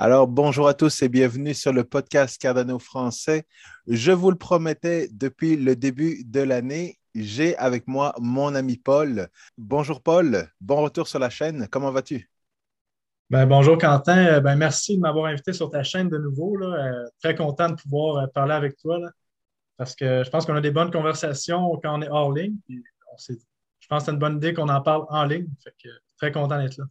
Alors, bonjour à tous et bienvenue sur le podcast Cardano français. Je vous le promettais depuis le début de l'année, j'ai avec moi mon ami Paul. Bonjour Paul, bon retour sur la chaîne. Comment vas-tu? Ben, bonjour Quentin, euh, ben, merci de m'avoir invité sur ta chaîne de nouveau. Euh, très content de pouvoir euh, parler avec toi parce que je pense qu'on a des bonnes conversations quand on est hors ligne. je pense que c'est une bonne idée qu'on en parle en ligne. très content d'être là.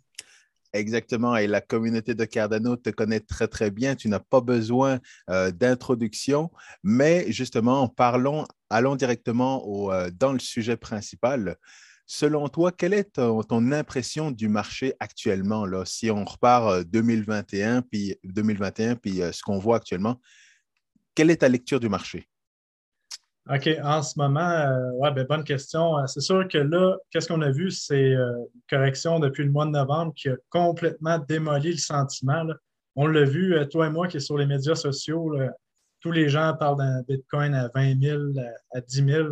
Exactement. Et la communauté de Cardano te connaît très, très bien. Tu n'as pas besoin euh, d'introduction. Mais justement, parlons, allons directement euh, dans le sujet principal. Selon toi, quelle est ton, impression du marché actuellement, là, si on repart 2021, euh, puis 2021, puis ce qu'on voit actuellement? Quelle est ta lecture du marché? OK, en ce moment, euh, ouais, ben, bonne question. Euh, c'est sûr que là, qu'est-ce qu'on a vu? C'est euh, une correction depuis le mois de novembre qui a complètement démoli le sentiment. On l'a vu, toi et moi qui est sur les médias sociaux, tous les gens parlent d'un Bitcoin à 20 000, à, 10 000.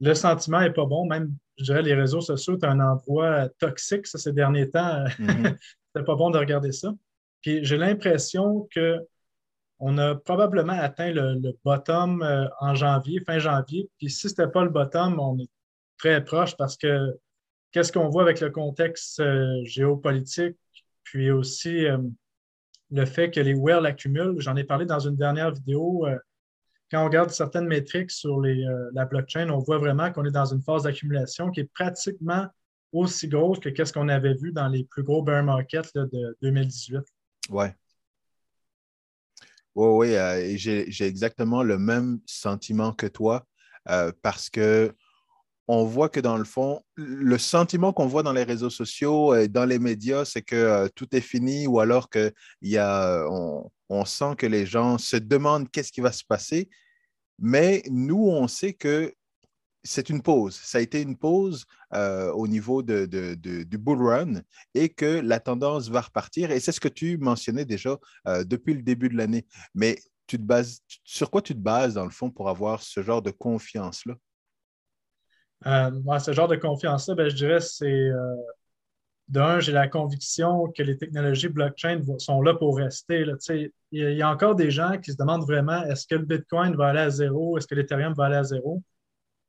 Le sentiment n'est pas bon. Même, je dirais, les réseaux sociaux, c'est un endroit toxique ces derniers temps. Mm-hmm. C'est pas bon de regarder ça. Puis j'ai l'impression que on a probablement atteint le, bottom euh, en janvier, fin janvier. Puis si ce n'était pas le bottom, on est très proche parce que qu'est-ce qu'on voit avec le contexte euh, géopolitique, puis aussi euh, le fait que les whales accumulent. J'en ai parlé dans une dernière vidéo. quand on regarde certaines métriques sur la blockchain, on voit vraiment qu'on est dans une phase d'accumulation qui est pratiquement aussi grosse que ce qu'on avait vu dans les plus gros bear markets de 2018. Ouais. Oui, oui, euh, j'ai exactement le même sentiment que toi euh, parce que on voit que dans le fond, le sentiment qu'on voit dans les réseaux sociaux et dans les médias, c'est que euh, tout est fini ou alors qu'on on sent que les gens se demandent qu'est-ce qui va se passer. Mais nous, on sait que c'est une pause. Ça a été une pause euh, au niveau de, du bull run et que la tendance va repartir. Et c'est ce que tu mentionnais déjà euh, depuis le début de l'année. Mais tu te bases, sur quoi tu te bases, dans le fond, pour avoir ce genre de confiance-là? Euh, ce genre de confiance-là, ben, je dirais, c'est d'un, j'ai la conviction que les technologies blockchain sont là pour rester. Il y a encore des gens qui se demandent vraiment est-ce que le Bitcoin va aller à zéro, est-ce que l'Ethereum va aller à zéro?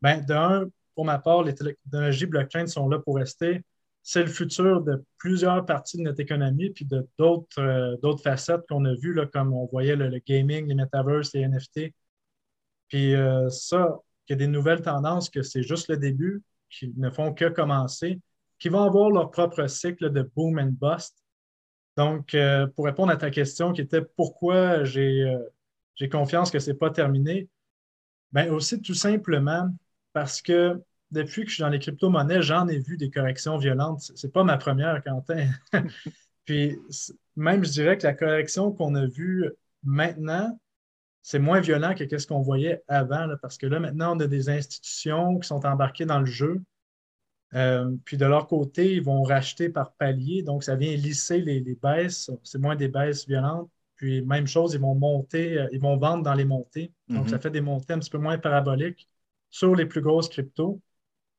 Bien, d'un, pour ma part, les technologies blockchain sont là pour rester. C'est le futur de plusieurs parties de notre économie, puis de d'autres euh, facettes qu'on a vues, là, comme on voyait le, gaming, les metaverse, les NFT. Puis euh, ça, qu'il y a des nouvelles tendances, que c'est juste le début, qui ne font que commencer, qui vont avoir leur propre cycle de boom and bust. Donc, euh, pour répondre à ta question qui était pourquoi j'ai confiance que ce n'est pas terminé, bien aussi tout simplement parce que depuis que je suis dans les crypto-monnaies, j'en ai vu des corrections violentes. Ce n'est pas ma première, Quentin. Puis même, je dirais que la correction qu'on a vue maintenant, c'est moins violent que ce qu'on voyait avant, parce que là, maintenant, on a des institutions qui sont embarquées dans le jeu. Euh, puis de leur côté, ils vont racheter par palier, donc ça vient lisser les, baisses. C'est moins des baisses violentes. Puis même chose, ils vont monter, euh, ils vont vendre dans les montées. Donc, ça mm-hmm. fait des montées un petit peu moins paraboliques sur les plus grosses cryptos.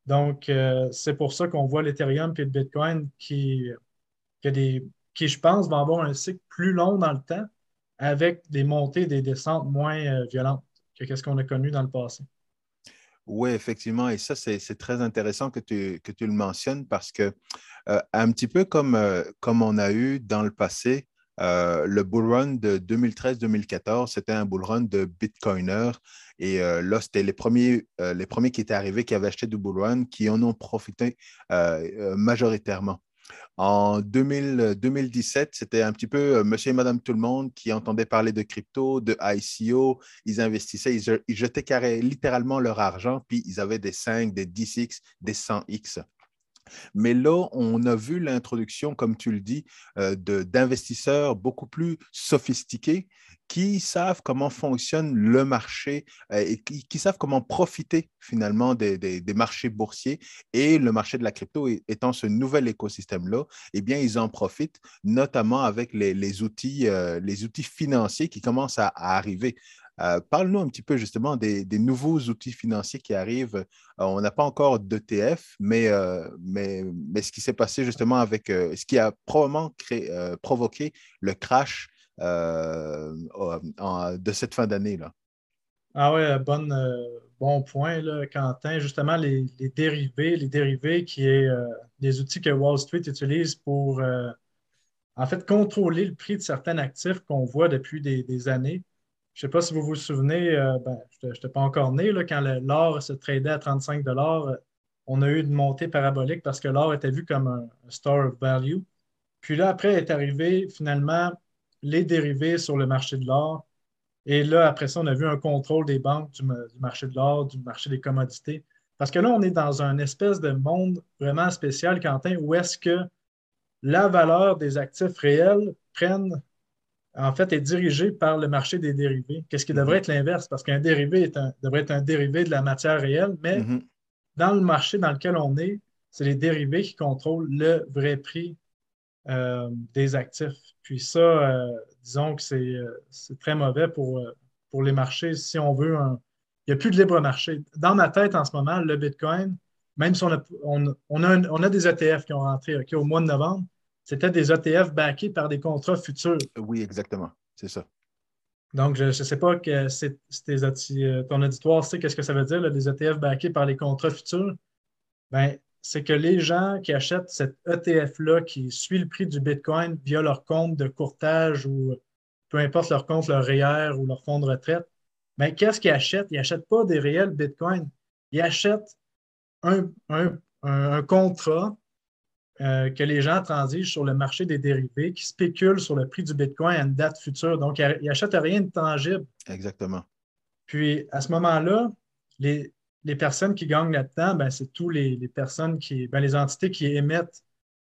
Donc, euh, c'est pour ça qu'on voit l'Ethereum et le Bitcoin qui, je pense, vont avoir un cycle plus long dans le temps avec des montées et des descentes moins euh, violentes que ce qu'on a connu dans le passé. Oui, effectivement. Et ça, c'est très intéressant que tu, le mentionnes parce que, euh, un petit peu comme on a eu dans le passé, le bull run de 2013-2014, c'était un bull run de Bitcoiners et euh, là, c'était les premiers, euh, les premiers qui étaient arrivés, qui avaient acheté du Bull Run, qui en ont profité euh, majoritairement. En 2017, c'était un petit peu monsieur et madame tout le monde qui entendaient parler de crypto, de ICO. Ils investissaient, ils, jetaient carré, littéralement leur argent, puis ils avaient des 5, des 10X, des 100X. Mais là, on a vu l'introduction, comme tu le dis, d'investisseurs beaucoup plus sophistiqués qui savent comment fonctionne le marché euh, et qui, savent comment profiter finalement des, marchés boursiers et le marché de la crypto étant ce nouvel écosystème-là, eh bien, ils en profitent, notamment avec les, euh, les outils financiers qui commencent à, arriver. Euh, parle-nous un petit peu justement des, nouveaux outils financiers qui arrivent. Euh, on n'a pas encore d'ETF, mais, mais, mais, ce qui s'est passé justement avec ce qui a probablement créé, provoqué le crash de cette fin d'année-là. Ah ouais, bonne, bon point, là, Quentin. Justement, les, dérivés, les dérivés qui est des outils que Wall Street utilise pour en fait, contrôler le prix de certains actifs qu'on voit depuis des, années. Je ne sais pas si vous vous souvenez, euh, ben, je n'étais pas encore né, là, quand l'or se tradait à 35 on a eu une montée parabolique parce que l'or était vu comme un, store of value. Puis là, après, est arrivé finalement les dérivés sur le marché de l'or. Et là, après ça, on a vu un contrôle des banques du, du marché de l'or, du marché des commodités. Parce que là, on est dans un espèce de monde vraiment spécial, Quentin, où est-ce que la valeur des actifs réels prennent, en fait, est dirigée par le marché des dérivés. Qu'est-ce qui devrait mhm. être l'inverse? Parce qu'un dérivé devrait être un dérivé de la matière réelle, mais mhm. dans le marché dans lequel on est, c'est les dérivés qui contrôlent le vrai prix euh, des actifs. Puis ça, euh, disons que euh, c'est très mauvais pour, pour les marchés si on veut un. Il n'y a plus de libre marché. Dans ma tête en ce moment, le Bitcoin, même si on a, on, a, des ETF qui ont rentré au mois de novembre, c'était des ETF backés par des contrats futurs. Oui, exactement. C'est ça. Donc, je ne sais pas que c'est, euh, ton auditoire sait qu'est-ce que ça veut dire, des ETF backés par les contrats futurs. Ben, c'est que les gens qui achètent cet ETF-là, qui suit le prix du Bitcoin via leur compte de courtage ou peu importe leur compte, leur REER ou leur fonds de retraite, ben, qu'est-ce qu'ils achètent? Ils n'achètent pas des réels Bitcoin. Ils achètent un, contrat euh, que les gens transigent sur le marché des dérivés, qui spéculent sur le prix du Bitcoin à une date future. Donc, ils n'achètent rien de tangible. Exactement. Puis, à ce moment-là, les, personnes qui gagnent là-dedans, ben, c'est tous les, personnes qui, ben, les entités qui émettent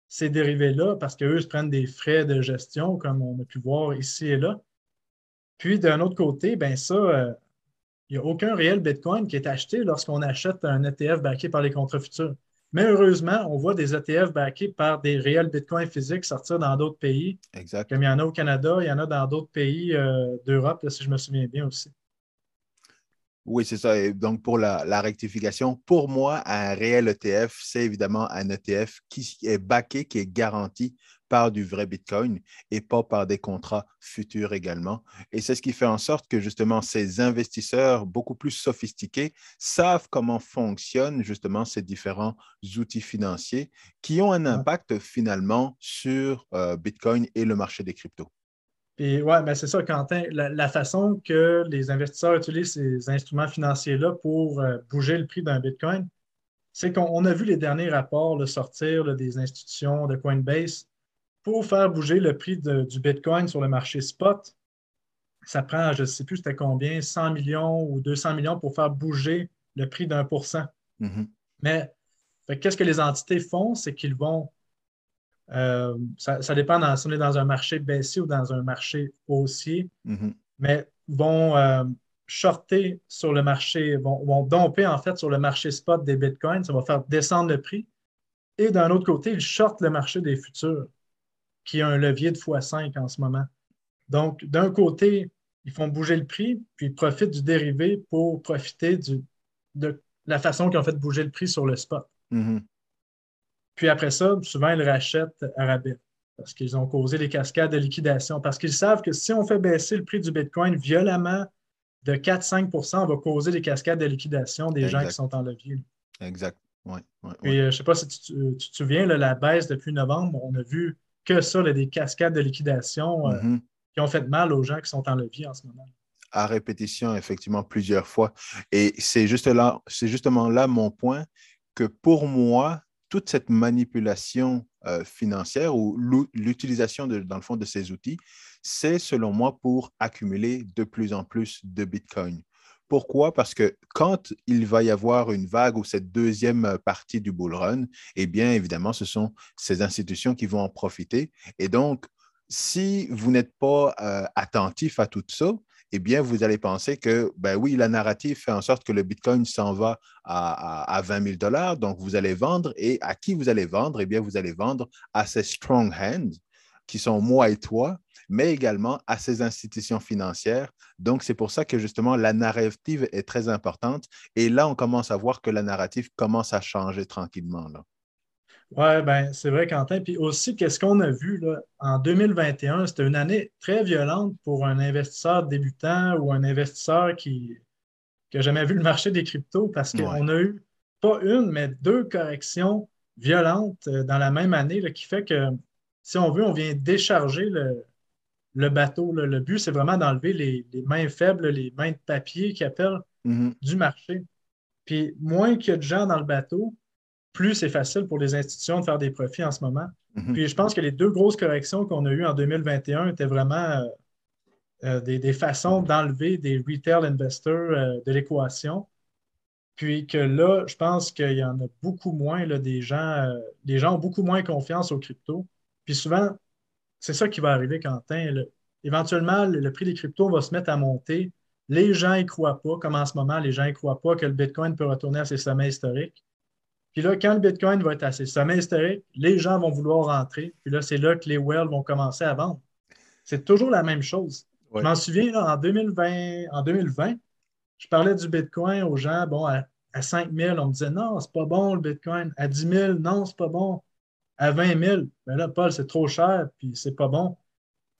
ces dérivés-là, parce qu'eux se prennent des frais de gestion, comme on a pu voir ici et là. Puis, d'un autre côté, ben ça, euh, il n'y a aucun réel Bitcoin qui est acheté lorsqu'on achète un ETF backé par les contrats futurs. Mais heureusement, on voit des ETF backés par des réels Bitcoin physiques sortir dans d'autres pays. Exact. Comme il y en a au Canada, il y en a dans d'autres pays euh, d'Europe, si je me souviens bien aussi. Oui, c'est ça. Et donc, pour la, la, rectification, pour moi, un réel ETF, c'est évidemment un ETF qui est backé, qui est garanti par du vrai Bitcoin et pas par des contrats futurs également. Et c'est ce qui fait en sorte que justement ces investisseurs beaucoup plus sophistiqués savent comment fonctionnent justement ces différents outils financiers qui ont un impact finalement sur euh, Bitcoin et le marché des cryptos. Et ouais, mais c'est ça, Quentin. La, façon que les investisseurs utilisent ces instruments financiers-là pour euh, bouger le prix d'un Bitcoin, c'est qu'on a vu les derniers rapports sortir des institutions de Coinbase pour faire bouger le prix du Bitcoin sur le marché spot, ça prend, je ne sais plus c'était combien, 100 millions ou 200 millions pour faire bouger le prix d'un pour cent. Mm-hmm. Mais qu'est-ce que les entités font? C'est qu'ils vont, euh, ça, dépend dans, si on est dans un marché baissier ou dans un marché haussier, mm-hmm. mais vont euh, shorter sur le marché, vont, vont domper en fait sur le marché spot des bitcoins, ça va faire descendre le prix. Et d'un autre côté, ils shortent le marché des futurs qui a un levier de x5 en ce moment. Donc, d'un côté, ils font bouger le prix, puis ils profitent du dérivé pour profiter de la façon qu'ils ont fait bouger le prix sur le spot. Mm-hmm. Puis après ça, souvent, ils rachètent à rabais parce qu'ils ont causé des cascades de liquidation, parce qu'ils savent que si on fait baisser le prix du Bitcoin violemment de 4-5% on va causer des cascades de liquidation des gens qui sont en levier. Exact. Ouais, Puis, euh, je ne sais pas si tu, te souviens, la baisse depuis novembre, on a vu que ça, des cascades de liquidation euh, mm-hmm. qui ont fait mal aux gens qui sont en levier en ce moment. À répétition, effectivement, plusieurs fois. Et c'est juste là, c'est justement là mon point que pour moi, toute cette manipulation euh, financière ou l'utilisation, dans le fond, de ces outils, c'est selon moi pour accumuler de plus en plus de Bitcoin. Pourquoi? Parce que quand il va y avoir une vague ou cette deuxième partie du bull run, eh bien, évidemment, ce sont ces institutions qui vont en profiter. Et donc, si vous n'êtes pas euh, attentif à tout ça, eh bien, vous allez penser que, ben oui, la narrative fait en sorte que le Bitcoin s'en va à, 20 000 dollars, donc vous allez vendre. Et à qui vous allez vendre? Eh bien, vous allez vendre à ces strong hands qui sont moi et toi, mais également à ces institutions financières. Donc, c'est pour ça que justement, la narrative est très importante. Et là, on commence à voir que la narrative commence à changer tranquillement. Là. Oui, ben, c'est vrai, Quentin. Puis aussi, qu'est-ce qu'on a vu là, en 2021? C'était une année très violente pour un investisseur débutant ou un investisseur qui n'a jamais vu le marché des cryptos parce qu'on a eu pas une, mais deux corrections violentes euh, dans la même année qui fait que, si on veut, on vient décharger le, bateau. Le but, c'est vraiment d'enlever les, mains faibles, les mains de papier qui appellent mm-hmm. du marché. Puis moins qu'il y a de gens dans le bateau, plus c'est facile pour les institutions de faire des profits en ce moment. Mhm. Puis je pense que les deux grosses corrections qu'on a eues en 2021 étaient vraiment euh, euh, des, façons d'enlever des retail investors euh, de l'équation. Puis que là, je pense qu'il y en a beaucoup moins, là, des gens, les gens ont beaucoup moins confiance aux cryptos. Puis souvent, c'est ça qui va arriver, Quentin. Éventuellement, le, prix des cryptos va se mettre à monter. Les gens n'y croient pas, comme en ce moment, les gens n'y croient pas que le Bitcoin peut retourner à ses sommets historiques. Puis là, quand le Bitcoin va être à ses sommets historiques, les gens vont vouloir rentrer. Puis là, c'est là que les whales vont commencer à vendre. C'est toujours la même chose. Je m'en souviens, en, 2020, en 2020, je parlais du Bitcoin aux gens, bon, à, 5 000, on me disait non, c'est pas bon le Bitcoin. À 10 000, non, c'est pas bon. À 20 000, ben là, Paul, c'est trop cher, puis c'est pas bon.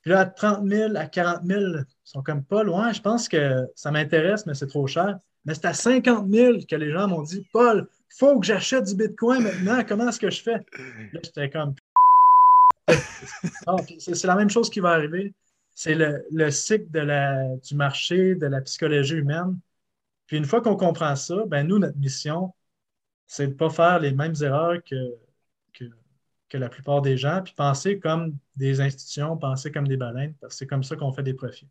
Puis là, à 30 000, à 40 000, ils sont comme pas loin. Je pense que ça m'intéresse, mais c'est trop cher. Mais c'est à 50 000 que les gens m'ont dit Paul, faut que j'achète du Bitcoin maintenant. Comment est-ce que je fais? Là, j'étais comme. C'est la même chose qui va arriver. C'est le, cycle de la, du marché, de la psychologie humaine. Puis une fois qu'on comprend ça, ben nous, notre mission, c'est de ne pas faire les mêmes erreurs que, que, que, la plupart des gens, puis penser comme des institutions, penser comme des baleines, parce que c'est comme ça qu'on fait des profits.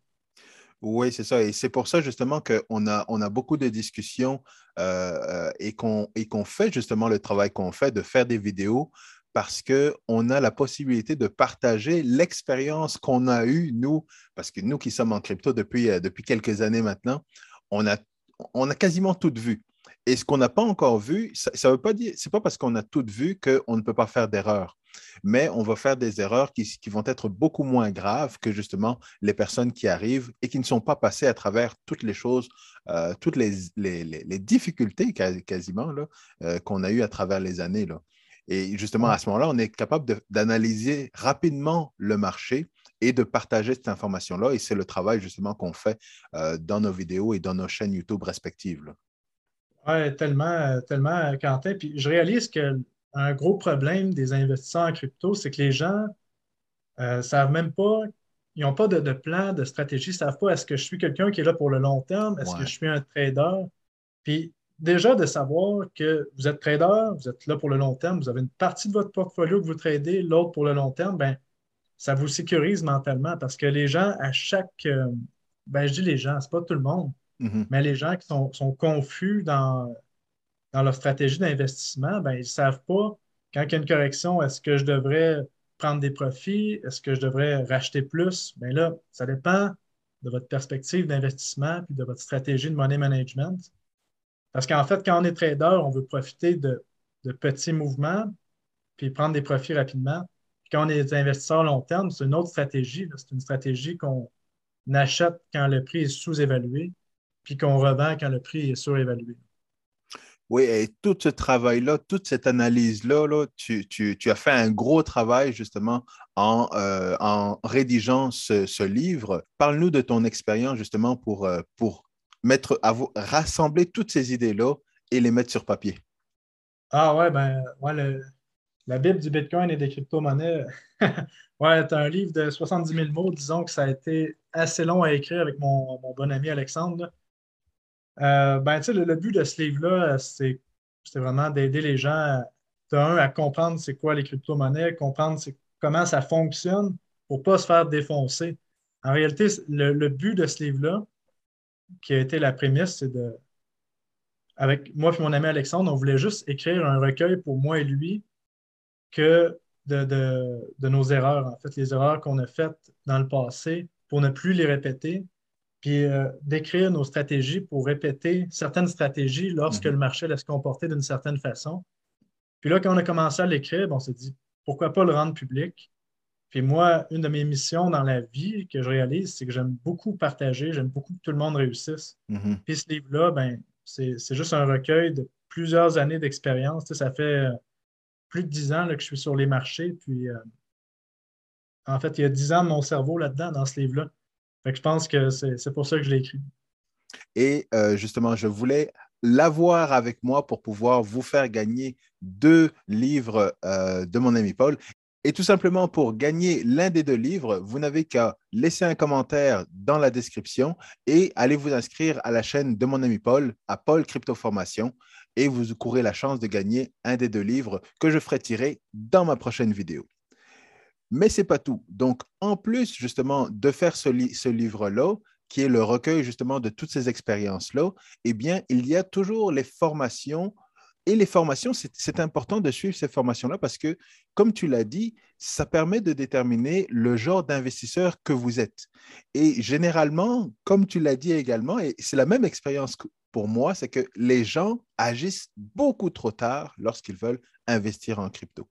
Oui, c'est ça. Et c'est pour ça justement qu'on a, on beaucoup de discussions euh, euh, et qu'on fait justement le travail qu'on fait de faire des vidéos parce qu'on a la possibilité de partager l'expérience qu'on a eue, nous, parce que nous qui sommes en crypto depuis, euh, quelques années maintenant, on a, on a quasiment tout vu. Et ce qu'on n'a pas encore vu, ça ne veut pas dire, c'est pas parce qu'on a tout vu qu'on ne peut pas faire d'erreurs mais on va faire des erreurs qui, vont être beaucoup moins graves que justement les personnes qui arrivent et qui ne sont pas passées à travers toutes les choses, euh, toutes les, difficultés quasiment euh, qu'on a eues à travers les années. Là. Et justement, à ce moment-là, on est capable d'analyser rapidement le marché et de partager cette information-là. Et c'est le travail justement qu'on fait euh, dans nos vidéos et dans nos chaînes YouTube respectives. Oui, tellement, tellement, Quentin. Puis je réalise que un gros problème des investisseurs en crypto, c'est que les gens ne euh, savent même pas, ils n'ont pas de, plan, de stratégie, ils ne savent pas est-ce que je suis quelqu'un qui est là pour le long terme, est-ce que je suis un trader? Puis déjà de savoir que vous êtes trader, vous êtes là pour le long terme, vous avez une partie de votre portfolio que vous tradez, l'autre pour le long terme, ben, ça vous sécurise mentalement parce que les gens, à chaque. Euh, ben, je dis les gens, ce n'est pas tout le monde, mm-hmm. mais les gens qui sont, sont confus dans dans leur stratégie d'investissement, ben, ils ne savent pas quand il y a une correction, est-ce que je devrais prendre des profits? Est-ce que je devrais racheter plus? Bien là, ça dépend de votre perspective d'investissement et de votre stratégie de money management. Parce qu'en fait, quand on est trader, on veut profiter de, petits mouvements puis prendre des profits rapidement. quand on est investisseur long terme, c'est une autre stratégie. C'est une stratégie qu'on achète quand le prix est sous-évalué puis qu'on revend quand le prix est surévalué. Oui, et tout ce travail-là, toute cette analyse-là, tu, as fait un gros travail justement en, euh, rédigeant ce, livre. Parle-nous de ton expérience justement pour, euh, pour mettre, rassembler toutes ces idées-là et les mettre sur papier. Ah ouais, ben la Bible du Bitcoin et des crypto-monnaies, ouais, c'est un livre de 70 000 mots. Disons que ça a été assez long à écrire avec mon, bon ami Alexandre. Euh, ben, le, le, but de ce livre-là, c'est vraiment d'aider les gens, d'un, à comprendre c'est quoi les crypto-monnaies, comprendre comment ça fonctionne pour ne pas se faire défoncer. En réalité, le, but de ce livre-là, qui a été la prémisse, c'est de. Avec moi et mon ami Alexandre, on voulait juste écrire un recueil pour moi et lui que de, de nos erreurs, en fait, les erreurs qu'on a faites dans le passé pour ne plus les répéter, puis euh, d'écrire nos stratégies pour répéter certaines stratégies lorsque mhm. le marché laisse comporter d'une certaine façon. Puis là, quand on a commencé à l'écrire, on s'est dit pourquoi pas le rendre public? Puis moi, une de mes missions dans la vie que je réalise, c'est que j'aime beaucoup partager, j'aime beaucoup que tout le monde réussisse. Mhm. Puis ce livre-là, ben, c'est juste un recueil de plusieurs années d'expérience. Ça fait euh, plus de dix ans que je suis sur les marchés. Puis euh, en fait, il y a dix ans de mon cerveau là-dedans, dans ce livre-là. Je pense que c'est pour ça que je l'ai écrit. Et euh, justement, je voulais l'avoir avec moi pour pouvoir vous faire gagner deux livres de mon ami Paul. Et tout simplement, pour gagner l'un des deux livres, vous n'avez qu'à laisser un commentaire dans la description et aller vous inscrire à la chaîne de mon ami Paul, à Paul Crypto Formation, et vous courez la chance de gagner un des deux livres que je ferai tirer dans ma prochaine vidéo. Mais ce n'est pas tout. Donc, en plus justement de faire ce, ce livre-là, qui est le recueil justement de toutes ces expériences-là, eh bien, il y a toujours les formations et les formations, c'est important de suivre ces formations-là parce que, comme tu l'as dit, ça permet de déterminer le genre d'investisseur que vous êtes. Et généralement, comme tu l'as dit également, et c'est la même expérience pour moi, c'est que les gens agissent beaucoup trop tard lorsqu'ils veulent investir en crypto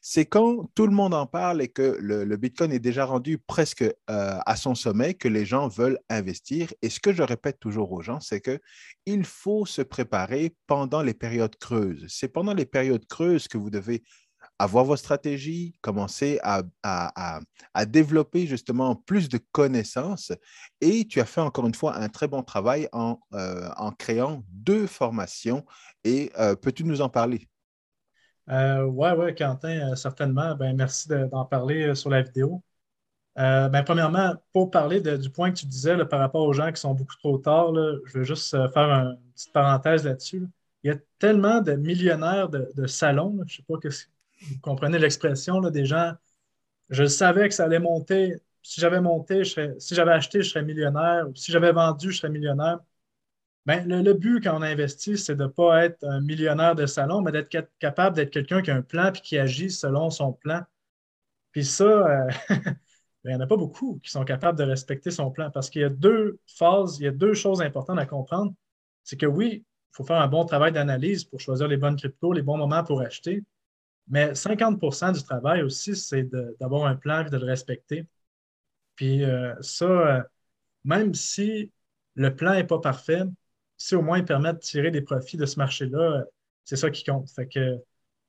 c'est quand tout le monde en parle et que le, Bitcoin est déjà rendu presque euh, à son sommet que les gens veulent investir. Et ce que je répète toujours aux gens, c'est qu'il faut se préparer pendant les périodes creuses. C'est pendant les périodes creuses que vous devez avoir vos stratégies, commencer à, développer justement plus de connaissances. Et tu as fait encore une fois un très bon travail en, euh, créant deux formations. Et euh, peux-tu nous en parler? Oui, euh, ouais, ouais, Quentin, euh, certainement. Ben, merci d'en parler euh, sur la vidéo. ben, premièrement, pour parler du point que tu disais par rapport aux gens qui sont beaucoup trop tard, je veux juste faire une petite parenthèse là-dessus. Il y a tellement de millionnaires de, salons, je ne sais pas si vous comprenez l'expression, des gens, je savais que ça allait monter. Si j'avais monté, si j'avais acheté, je serais millionnaire. si j'avais vendu, je serais millionnaire. Ben, le, but quand on investit, c'est de ne pas être un millionnaire de salon, mais d'être capable d'être quelqu'un qui a un plan et qui agit selon son plan. Puis ça, euh, ben, il n'y en a pas beaucoup qui sont capables de respecter son plan parce qu'il y a deux phases, il y a deux choses importantes à comprendre. C'est que oui, il faut faire un bon travail d'analyse pour choisir les bonnes cryptos, les bons moments pour acheter. Mais 50% du travail aussi, c'est d'avoir un plan et de le respecter. Puis euh, ça, euh, même si le plan n'est pas parfait, si au moins il permet de tirer des profits de ce marché-là, c'est ça qui compte. Fait que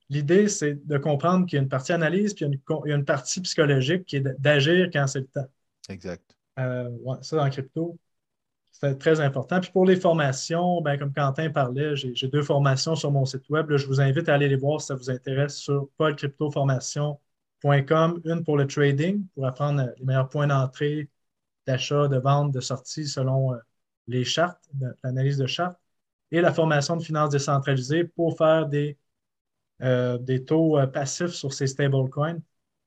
l'idée, c'est de comprendre qu'il y a une partie analyse, puis il y a une, partie psychologique qui est d'agir quand c'est le temps. Exact. Euh, ça, dans crypto, c'est très important. Puis pour les formations, ben, comme Quentin parlait, j'ai deux formations sur mon site web. je vous invite à aller les voir si ça vous intéresse sur paulcryptoformation.com. Une pour le trading, pour apprendre les meilleurs points d'entrée, d'achat, de vente, de sortie selon euh, les chartes, l'analyse de chartes, et la formation de finances décentralisées pour faire des, euh, des taux euh, passifs sur ces stablecoins.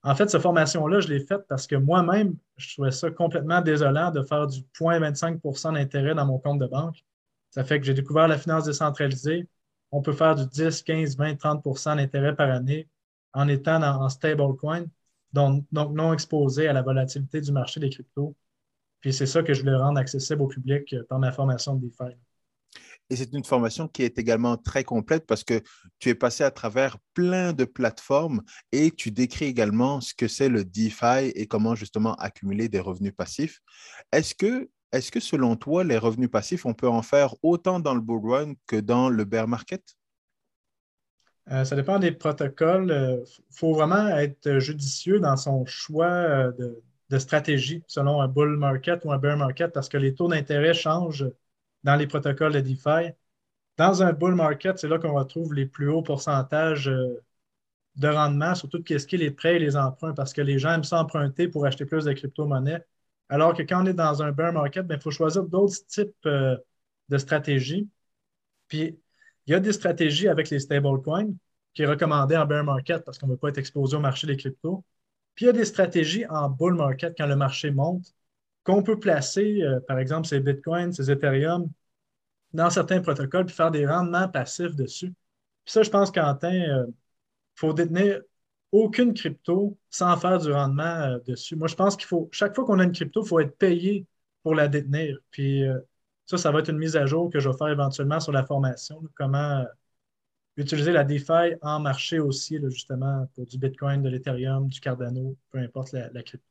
En fait, cette formation-là, je l'ai faite parce que moi-même, je trouvais ça complètement désolant de faire du 0,25% d'intérêt dans mon compte de banque. Ça fait que j'ai découvert la finance décentralisée. On peut faire du 10, 15, 20, 30% d'intérêt par année en étant en stablecoin, donc, donc non exposé à la volatilité du marché des cryptos. Puis c'est ça que je voulais rendre accessible au public euh, par ma formation de DeFi. Et c'est une formation qui est également très complète parce que tu es passé à travers plein de plateformes et tu décris également ce que c'est le DeFi et comment justement accumuler des revenus passifs. Est-ce que, est que selon toi, les revenus passifs, on peut en faire autant dans le bull run que dans le bear market? Euh, ça dépend des protocoles. Il euh, faut vraiment être judicieux dans son choix de, de stratégie selon un bull market ou un bear market parce que les taux d'intérêt changent dans les protocoles de DeFi. Dans un bull market, c'est là qu'on retrouve les plus hauts pourcentages euh, de rendement, surtout ce qui est les prêts et les emprunts, parce que les gens aiment s'emprunter pour acheter plus de crypto-monnaies. Alors que quand on est dans un bear market, ben, il faut choisir d'autres types euh, de stratégies. Puis, il y a des stratégies avec les stablecoins qui est recommandé en bear market parce qu'on ne veut pas être exposé au marché des cryptos. Puis il y a des stratégies en bull market quand le marché monte qu'on peut placer, euh, par exemple, ces Bitcoins, ces Ethereum, dans certains protocoles, puis faire des rendements passifs dessus. Puis ça, je pense, Quentin, il euh, faut détenir aucune crypto sans faire du rendement euh, dessus. Moi, je pense qu'il faut, chaque fois qu'on a une crypto, il faut être payé pour la détenir. Puis ça, ça va être une mise à jour que je vais faire éventuellement sur la formation, comment utiliser la DeFi en marché aussi, justement, pour du Bitcoin, de l'Ethereum, du Cardano, peu importe la, crypto.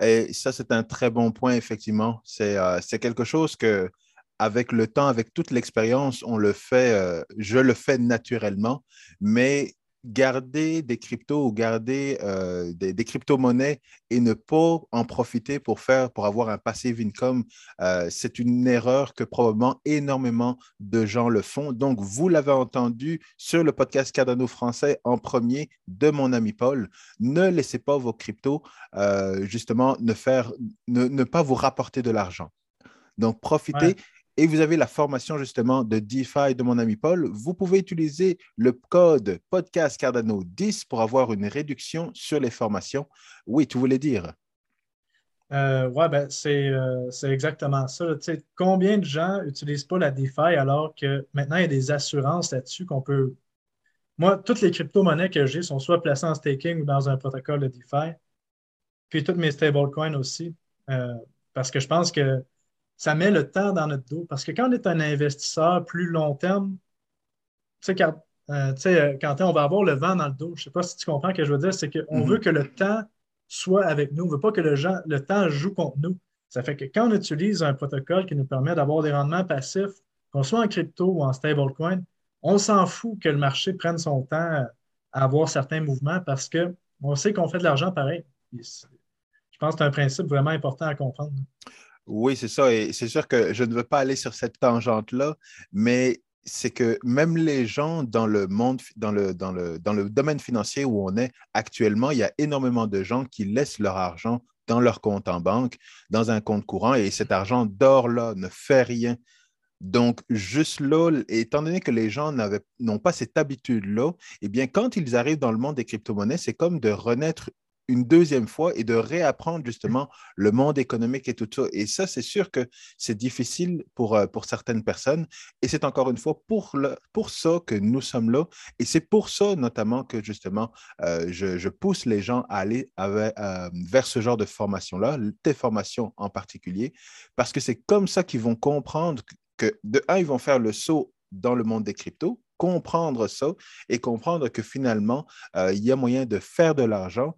Et ça, c'est un très bon point, effectivement. C'est euh, quelque chose que, avec le temps, avec toute l'expérience, on le fait, euh, je le fais naturellement, mais garder des cryptos ou garder euh, des, crypto-monnaies et ne pas en profiter pour faire, pour avoir un passive income, euh, c'est une erreur que probablement énormément de gens le font. Donc, vous l'avez entendu sur le podcast Cardano français en premier de mon ami Paul. Ne laissez pas vos cryptos, euh, justement, ne, faire, ne, pas vous rapporter de l'argent. Donc, profitez et vous avez la formation justement de DeFi de mon ami Paul, vous pouvez utiliser le code podcast Cardano 10 pour avoir une réduction sur les formations. Oui, tu voulais dire? Euh, oui, ben, euh, c'est exactement ça. combien de gens n'utilisent pas la DeFi alors que maintenant il y a des assurances là-dessus qu'on peut. Moi, toutes les crypto-monnaies que j'ai sont soit placées en staking ou dans un protocole de DeFi. Puis toutes mes stablecoins aussi. Euh, parce que je pense que ça met le temps dans notre dos. Parce que quand on est un investisseur plus long terme, tu sais, quand, euh, euh, on va avoir le vent dans le dos, je ne sais pas si tu comprends ce que je veux dire, c'est qu'on mhm. veut que le temps soit avec nous. On ne veut pas que le, le temps joue contre nous. Ça fait que quand on utilise un protocole qui nous permet d'avoir des rendements passifs, qu'on soit en crypto ou en stablecoin, on s'en fout que le marché prenne son temps à avoir certains mouvements parce qu'on sait qu'on fait de l'argent pareil. Je pense que c'est un principe vraiment important à comprendre. Oui, c'est ça. Et c'est sûr que je ne veux pas aller sur cette tangente-là, mais c'est que même les gens dans le monde, dans le, dans, le, domaine financier où on est actuellement, il y a énormément de gens qui laissent leur argent dans leur compte en banque, dans un compte courant, et cet argent dort là, ne fait rien. Donc, juste là, étant donné que les gens n'ont pas cette habitude-là, eh bien, quand ils arrivent dans le monde des crypto-monnaies, c'est comme de renaître une deuxième fois et de réapprendre justement le monde économique et tout ça. Et ça, c'est sûr que c'est difficile pour, euh, pour certaines personnes. Et c'est encore une fois pour, le, pour ça que nous sommes là. Et c'est pour ça notamment que justement, euh, je, pousse les gens à aller euh, vers ce genre de formation-là, tes formations en particulier, parce que c'est comme ça qu'ils vont comprendre que, de un, ils vont faire le saut dans le monde des cryptos, comprendre ça et comprendre que finalement, il y a moyen de faire de l'argent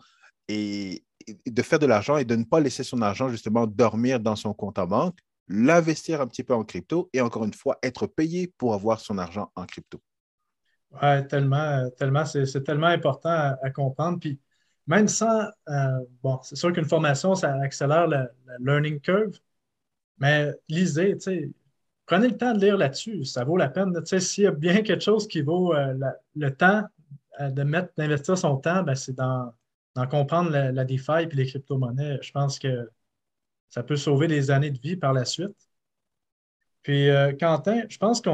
et de faire de l'argent et de ne pas laisser son argent justement dormir dans son compte en banque, l'investir un petit peu en crypto et encore une fois, être payé pour avoir son argent en crypto. Oui, tellement, tellement, c'est tellement important à, comprendre. Puis même sans, euh, bon, c'est sûr qu'une formation, ça accélère la, learning curve, mais lisez, tu prenez le temps de lire là-dessus, ça vaut la peine. S'il y a bien quelque chose qui vaut euh, le temps euh, de mettre, d'investir son temps, ben, c'est dans, d'en comprendre la, DeFi et les crypto-monnaies, je pense que ça peut sauver des années de vie par la suite. Puis, euh, Quentin, je pense qu'il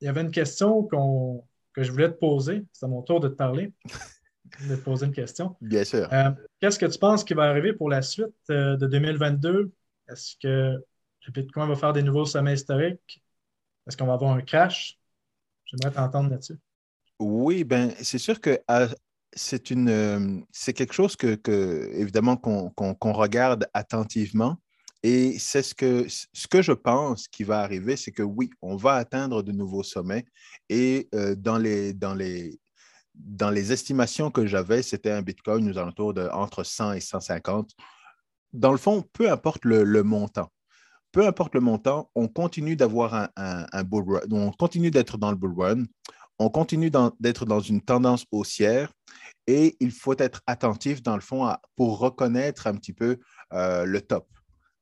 y avait une question que je voulais te poser. C'est à mon tour de te parler, de te poser une question. Bien sûr. Euh, qu'est-ce que tu penses qui va arriver pour la suite euh, de 2022? Est-ce que le Bitcoin va faire des nouveaux sommets historiques? Est-ce qu'on va avoir un crash? J'aimerais t'entendre là-dessus. Oui, ben c'est sûr que c'est une, euh, c'est quelque chose que, évidemment, qu'on regarde attentivement. Et c'est ce que, ce que je pense qui va arriver, c'est que oui, on va atteindre de nouveaux sommets. Et euh, dans, les, dans, les, dans les estimations que j'avais, c'était un Bitcoin aux alentours de entre 100 et 150. Dans le fond, peu importe le, montant. Peu importe le montant, on continue d'avoir un, un, bull run, on continue d'être dans le bull run on continue d'être dans une tendance haussière et il faut être attentif, dans le fond, pour reconnaître un petit peu euh, le top.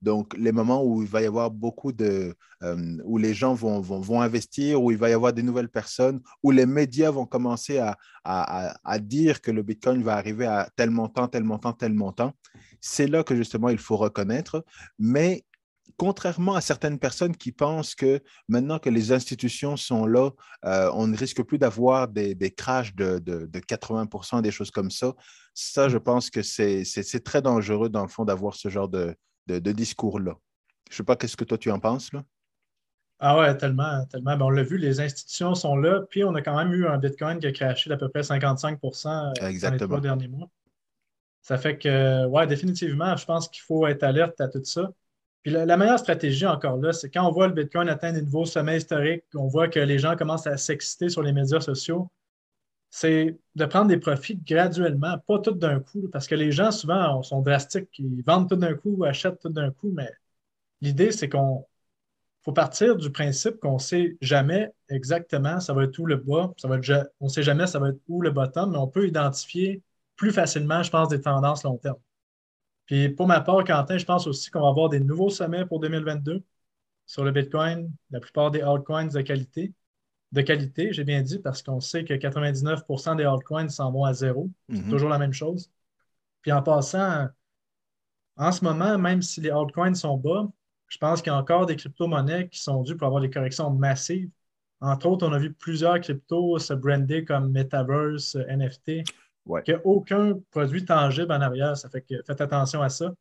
Donc, les moments où il va y avoir beaucoup de. Euh, où les gens vont, vont, investir, où il va y avoir des nouvelles personnes, où les médias vont commencer à, à dire que le Bitcoin va arriver à tel montant, tel montant, tel montant, c'est là que justement il faut reconnaître. Mais contrairement à certaines personnes qui pensent que maintenant que les institutions sont là, euh, on ne risque plus d'avoir des, des crashs de, 80% des choses comme ça. Ça, je pense que c'est très dangereux, dans le fond, d'avoir ce genre de, discours-là. Je ne sais pas, qu'est-ce que toi, tu en penses, là? Ah ouais, tellement, tellement. on l'a vu, les institutions sont là, puis on a quand même eu un Bitcoin qui a crashé d'à peu près 55% euh, dans les trois derniers mois. Ça fait que, ouais, définitivement, je pense qu'il faut être alerte à tout ça. Puis la, meilleure stratégie encore là, c'est quand on voit le Bitcoin atteindre des nouveaux sommets historiques, on voit que les gens commencent à s'exciter sur les médias sociaux, c'est de prendre des profits graduellement, pas tout d'un coup, parce que les gens souvent sont drastiques, ils vendent tout d'un coup, achètent tout d'un coup, mais l'idée, c'est qu'on faut partir du principe qu'on ne sait jamais exactement ça va être où le bas, ça va être, on ne sait jamais ça va être où le bottom, mais on peut identifier plus facilement, je pense, des tendances long terme. Puis pour ma part, Quentin, je pense aussi qu'on va avoir des nouveaux sommets pour 2022 sur le Bitcoin, la plupart des altcoins de qualité. De qualité, j'ai bien dit, parce qu'on sait que 99% des altcoins s'en vont à zéro. C'est mhm. toujours la même chose. Puis en passant, en ce moment, même si les altcoins sont bas, je pense qu'il y a encore des crypto-monnaies qui sont dues pour avoir des corrections massives. Entre autres, on a vu plusieurs cryptos se brander comme Metaverse, NFT. Ouais. Qu'il n'y a aucun produit tangible en arrière. Ça fait que faites attention à ça.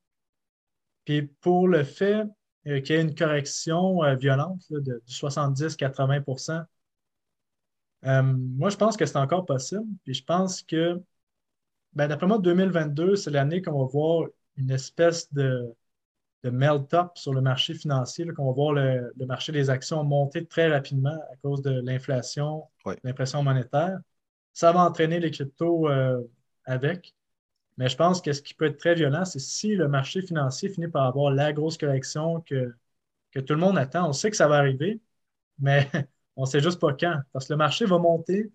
Puis pour le fait euh, qu'il y ait une correction euh, violente de, du 70-80% euh, moi, je pense que c'est encore possible. Puis je pense que, ben, d'après moi, 2022, c'est l'année qu'on va voir une espèce de, de melt-up sur le marché financier, qu'on va voir le, marché des actions monter très rapidement à cause de l'inflation, l'impression monétaire ça va entraîner les cryptos euh, avec. Mais je pense que ce qui peut être très violent, c'est si le marché financier finit par avoir la grosse correction que, que tout le monde attend. On sait que ça va arriver, mais on ne sait juste pas quand. Parce que le marché va monter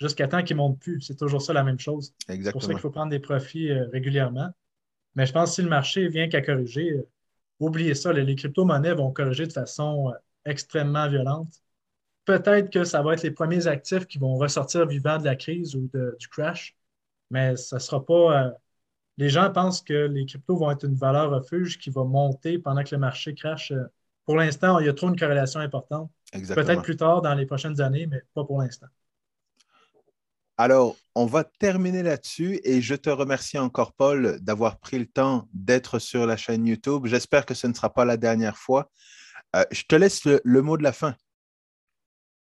jusqu'à temps qu'il ne monte plus. C'est toujours ça la même chose. C'est pour ça qu'il faut prendre des profits euh, régulièrement. Mais je pense que si le marché vient qu'à corriger, euh, oubliez ça, les, les crypto-monnaies vont corriger de façon extrêmement violente peut-être que ça va être les premiers actifs qui vont ressortir vivants de la crise ou du crash, mais ça ne sera pas. Euh, les gens pensent que les cryptos vont être une valeur refuge qui va monter pendant que le marché crash. Euh, pour l'instant, il y a trop une corrélation importante. Peut-être plus tard dans les prochaines années, mais pas pour l'instant. Alors, on va terminer là-dessus et je te remercie encore, Paul, d'avoir pris le temps d'être sur la chaîne YouTube. J'espère que ce ne sera pas la dernière fois. Euh, je te laisse le mot de la fin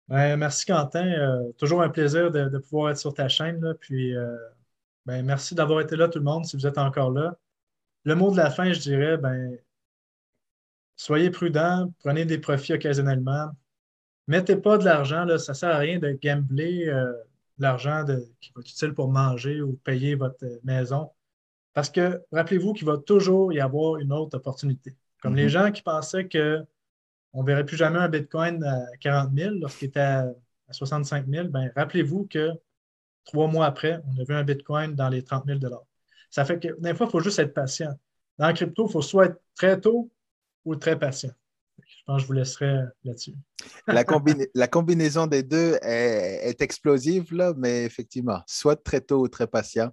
merci Quentin. Euh, toujours un plaisir de, pouvoir être sur ta chaîne. Puis euh, ben, merci d'avoir été là tout le monde si vous êtes encore là. Le mot de la fin, je dirais, ben, soyez prudents, prenez des profits occasionnellement. Mettez pas de l'argent, ça ne sert à rien de gambler euh, l'argent qui va être utile pour manger ou payer votre maison. Parce que rappelez-vous qu'il va toujours y avoir une autre opportunité. Comme les mm-hmm. gens qui pensaient que on ne verrait plus jamais un Bitcoin à 40 000 lorsqu'il était à, 65 000, ben, rappelez-vous que trois mois après, on a vu un Bitcoin dans les 30 000 Ça fait que des fois, il faut juste être patient. Dans la crypto, il faut soit être très tôt ou très patient. Je pense que je vous laisserai là-dessus. la, combinaison des deux est, explosive, mais effectivement, soit très tôt ou très patient.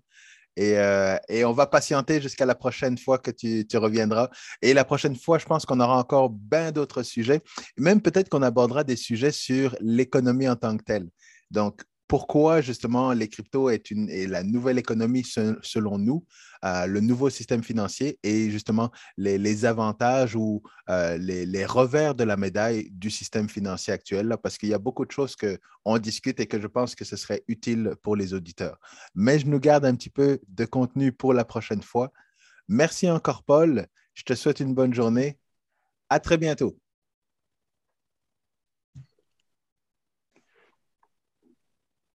Euh, et, on va patienter jusqu'à la prochaine fois que tu, tu, reviendras. Et la prochaine fois, je pense qu'on aura encore bien d'autres sujets. Même peut-être qu'on abordera des sujets sur l'économie en tant que telle. Donc, pourquoi justement les cryptos est, une, la nouvelle économie selon nous, euh, le nouveau système financier et justement les, avantages ou euh, les, revers de la médaille du système financier actuel, parce qu'il y a beaucoup de choses qu'on discute et que je pense que ce serait utile pour les auditeurs. Mais je nous garde un petit peu de contenu pour la prochaine fois. Merci encore, Paul. Je te souhaite une bonne journée. À très bientôt.